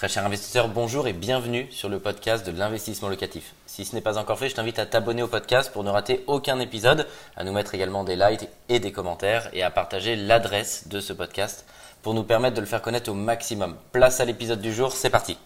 Très cher investisseur, bonjour et bienvenue sur le podcast de l'investissement locatif. Si ce n'est pas encore fait, je t'invite à t'abonner au podcast pour ne rater aucun épisode, à nous mettre également des likes et des commentaires et à partager l'adresse de ce podcast pour nous permettre de le faire connaître au maximum. Place à l'épisode du jour, c'est parti.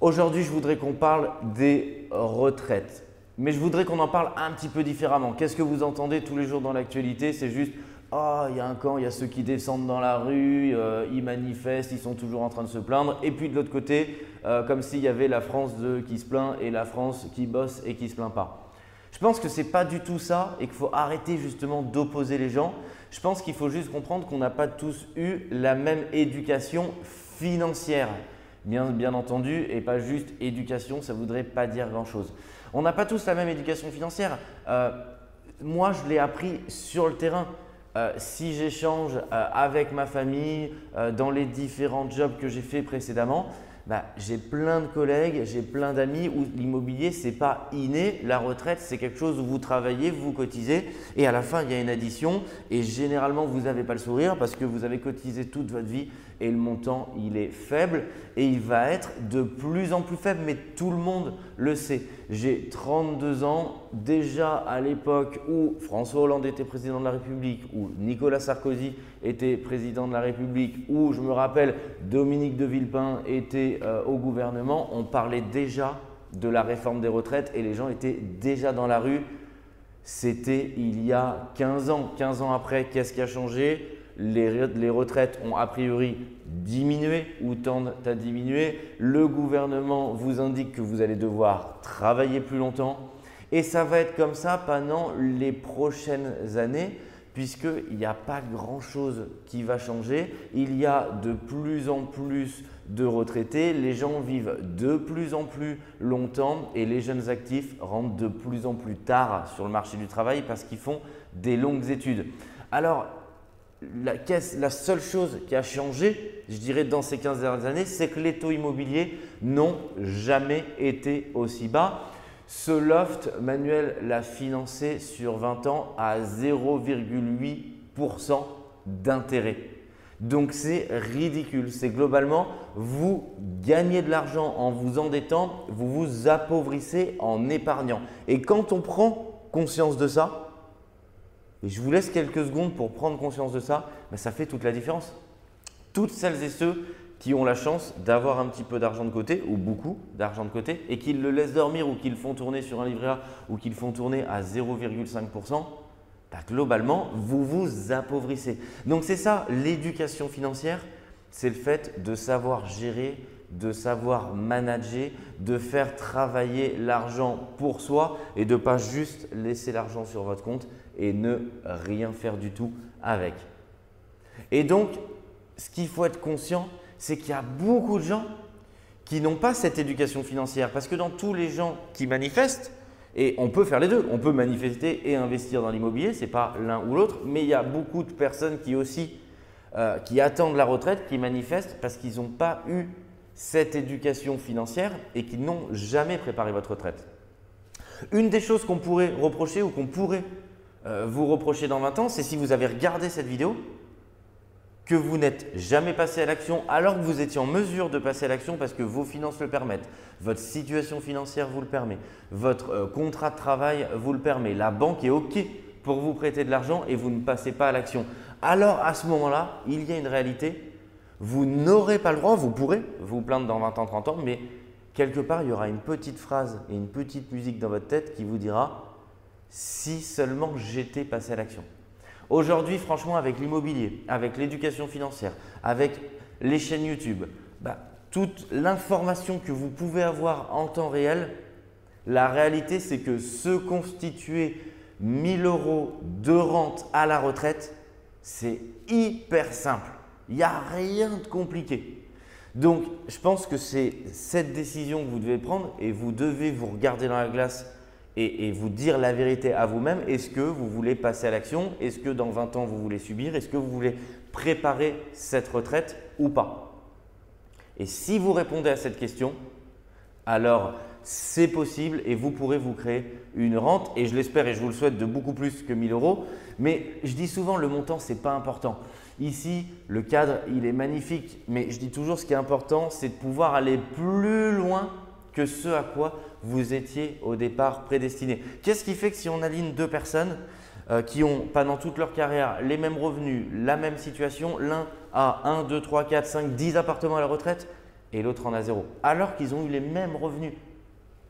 Aujourd'hui, je voudrais qu'on parle des retraites. Mais je voudrais qu'on en parle un petit peu différemment. Qu'est-ce que vous entendez tous les jours dans l'actualité? C'est juste ah, il y a un camp, il y a ceux qui descendent dans la rue, euh, ils manifestent, ils sont toujours en train de se plaindre. Et puis de l'autre côté, euh, comme s'il y avait la France qui se plaint et la France qui bosse et qui se plaint pas. Je pense que ce n'est pas du tout ça et qu'il faut arrêter justement d'opposer les gens. Je pense qu'il faut juste comprendre qu'on n'a pas tous eu la même éducation financière. Bien, bien entendu, et pas juste éducation, ça ne voudrait pas dire grand-chose. On n'a pas tous la même éducation financière. Euh, moi, je l'ai appris sur le terrain. Euh, si j'échange euh, avec ma famille euh, dans les différents jobs que j'ai fait précédemment, bah, j'ai plein de collègues, j'ai plein d'amis où l'immobilier, ce n'est pas inné. La retraite, c'est quelque chose où vous travaillez, vous cotisez et à la fin, il y a une addition. Et généralement, vous n'avez pas le sourire parce que vous avez cotisé toute votre vie et le montant, il est faible et il va être de plus en plus faible, mais tout le monde le sait. J'ai 32 ans, déjà à l'époque où François Hollande était président de la République, où Nicolas Sarkozy était président de la République, où je me rappelle Dominique de Villepin était euh, au gouvernement, on parlait déjà de la réforme des retraites et les gens étaient déjà dans la rue. C'était il y a 15 ans. 15 ans après, qu'est-ce qui a changé? Les, retraites ont a priori diminué ou tendent à diminuer. Le gouvernement vous indique que vous allez devoir travailler plus longtemps. Et ça va être comme ça pendant les prochaines années, puisqu'il n'y a pas grand-chose qui va changer. Il y a de plus en plus de retraités, les gens vivent de plus en plus longtemps et les jeunes actifs rentrent de plus en plus tard sur le marché du travail parce qu'ils font des longues études. Alors, la, seule chose qui a changé, je dirais, dans ces 15 dernières années, c'est que les taux immobiliers n'ont jamais été aussi bas. Ce loft, Manuel l'a financé sur 20 ans à 0,8% d'intérêt. Donc c'est ridicule. C'est globalement, vous gagnez de l'argent en vous endettant, vous vous appauvrissez en épargnant. Et quand on prend conscience de ça, et je vous laisse quelques secondes pour prendre conscience de ça, mais ça fait toute la différence. Toutes celles et ceux qui ont la chance d'avoir un petit peu d'argent de côté, ou beaucoup d'argent de côté, et qui le laissent dormir ou qui le font tourner sur un livret A ou qui le font tourner à 0,5%, bah, globalement, vous vous appauvrissez. Donc c'est ça, l'éducation financière, c'est le fait de savoir gérer, de savoir manager, de faire travailler l'argent pour soi et de ne pas juste laisser l'argent sur votre compte et ne rien faire du tout avec. Et donc, ce qu'il faut être conscient, c'est qu'il y a beaucoup de gens qui n'ont pas cette éducation financière. Parce que dans tous les gens qui manifestent, et on peut faire les deux, on peut manifester et investir dans l'immobilier, ce n'est pas l'un ou l'autre, mais il y a beaucoup de personnes qui aussi euh, qui attendent la retraite, qui manifestent parce qu'ils n'ont pas eu cette éducation financière et qui n'ont jamais préparé votre retraite. Une des choses qu'on pourrait reprocher ou qu'on pourrait euh, vous reprocher dans 20 ans, c'est si vous avez regardé cette vidéo, que vous n'êtes jamais passé à l'action alors que vous étiez en mesure de passer à l'action parce que vos finances le permettent, votre situation financière vous le permet, votre euh, contrat de travail vous le permet, la banque est OK pour vous prêter de l'argent et vous ne passez pas à l'action. Alors à ce moment-là, il y a une réalité, vous n'aurez pas le droit, vous pourrez vous plaindre dans 20 ans, 30 ans, mais quelque part, il y aura une petite phrase et une petite musique dans votre tête qui vous dira si seulement j'étais passé à l'action. Aujourd'hui, franchement, avec l'immobilier, avec l'éducation financière, avec les chaînes YouTube, bah, toute l'information que vous pouvez avoir en temps réel, la réalité, c'est que se constituer 1000 euros de rente à la retraite, c'est hyper simple. Il n'y a rien de compliqué. Donc, je pense que c'est cette décision que vous devez prendre et vous devez vous regarder dans la glace et, vous dire la vérité à vous-même. Est-ce que vous voulez passer à l'action? Est-ce que dans 20 ans, vous voulez subir? Est-ce que vous voulez préparer cette retraite ou pas? Et si vous répondez à cette question, alors c'est possible et vous pourrez vous créer une rente et je l'espère et je vous le souhaite de beaucoup plus que 1000 euros. Mais je dis souvent le montant, ce n'est pas important. Ici, le cadre, il est magnifique, mais je dis toujours ce qui est important, c'est de pouvoir aller plus loin que ce à quoi vous étiez au départ prédestiné. Qu'est-ce qui fait que si on aligne deux personnes euh, qui ont pendant toute leur carrière les mêmes revenus, la même situation, l'un a 1, 2, 3, 4, 5, 10 appartements à la retraite et l'autre en a zéro, alors qu'ils ont eu les mêmes revenus?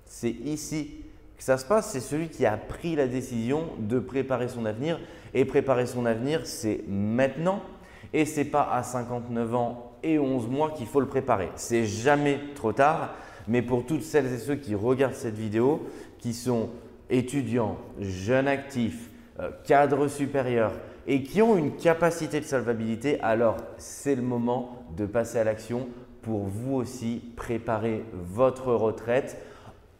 C'est ici que ça se passe, c'est celui qui a pris la décision de préparer son avenir. Et préparer son avenir, c'est maintenant. Et ce n'est pas à 59 ans et 11 mois qu'il faut le préparer. C'est jamais trop tard. Mais pour toutes celles et ceux qui regardent cette vidéo, qui sont étudiants, jeunes actifs, euh, cadres supérieurs et qui ont une capacité de solvabilité, alors c'est le moment de passer à l'action pour vous aussi préparer votre retraite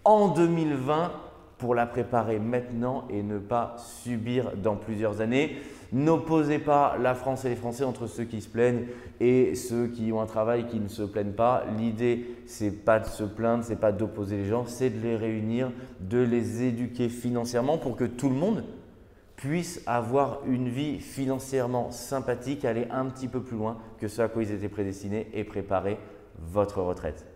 en 2020 pour la préparer maintenant et ne pas subir dans plusieurs années. N'opposez pas la France et les Français entre ceux qui se plaignent et ceux qui ont un travail qui ne se plaignent pas. L'idée, c'est pas de se plaindre, c'est pas d'opposer les gens, c'est de les réunir, de les éduquer financièrement pour que tout le monde puisse avoir une vie financièrement sympathique, aller un petit peu plus loin que ce à quoi ils étaient prédestinés et préparer votre retraite.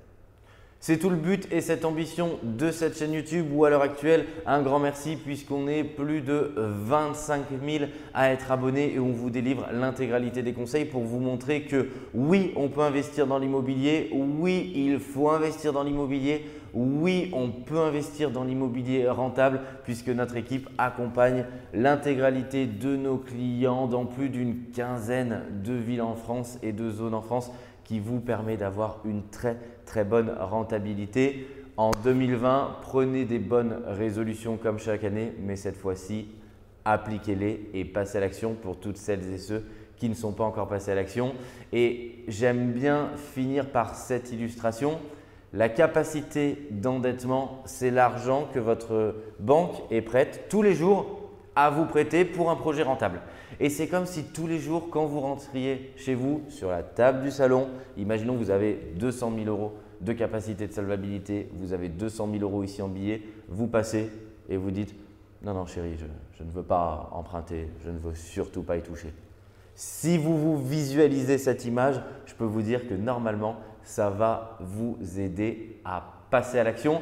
C'est tout le but et cette ambition de cette chaîne YouTube où à l'heure actuelle, un grand merci puisqu'on est plus de 25 000 à être abonnés et on vous délivre l'intégralité des conseils pour vous montrer que oui, on peut investir dans l'immobilier, oui, il faut investir dans l'immobilier, oui, on peut investir dans l'immobilier rentable puisque notre équipe accompagne l'intégralité de nos clients dans plus d'une quinzaine de villes en France et de zones en France qui vous permet d'avoir une très très bonne rentabilité. En 2020, prenez des bonnes résolutions comme chaque année, mais cette fois-ci, appliquez-les et passez à l'action pour toutes celles et ceux qui ne sont pas encore passés à l'action. Et j'aime bien finir par cette illustration. La capacité d'endettement, c'est l'argent que votre banque est prête tous les jours à vous prêter pour un projet rentable. Et c'est comme si tous les jours, quand vous rentriez chez vous sur la table du salon, imaginons que vous avez 200 000 euros de capacité de solvabilité, vous avez 200 000 euros ici en billets, vous passez et vous dites non, non chérie, je, je ne veux pas emprunter, je ne veux surtout pas y toucher. Si vous vous visualisez cette image, je peux vous dire que normalement, ça va vous aider à passer à l'action.